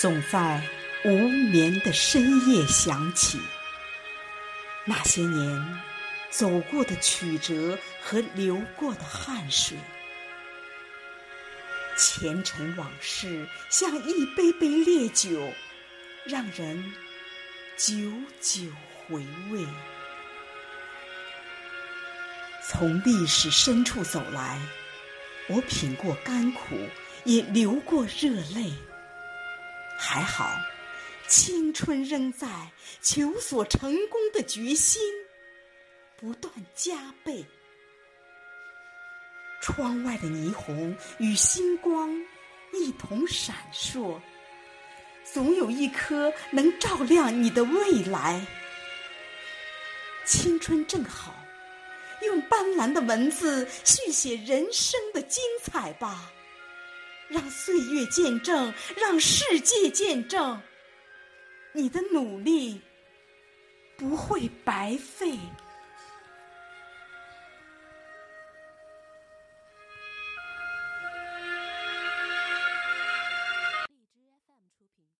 总在无眠的深夜响起。那些年走过的曲折和流过的汗水，前尘往事像一杯杯烈酒，让人久久回味。从历史深处走来，我品过甘苦，也流过热泪。还好。青春仍在，求索成功的决心不断加倍。窗外的霓虹与星光一同闪烁，总有一颗能照亮你的未来。青春正好，用斑斓的文字续写人生的精彩吧，让岁月见证，让世界见证。你的努力不会白费。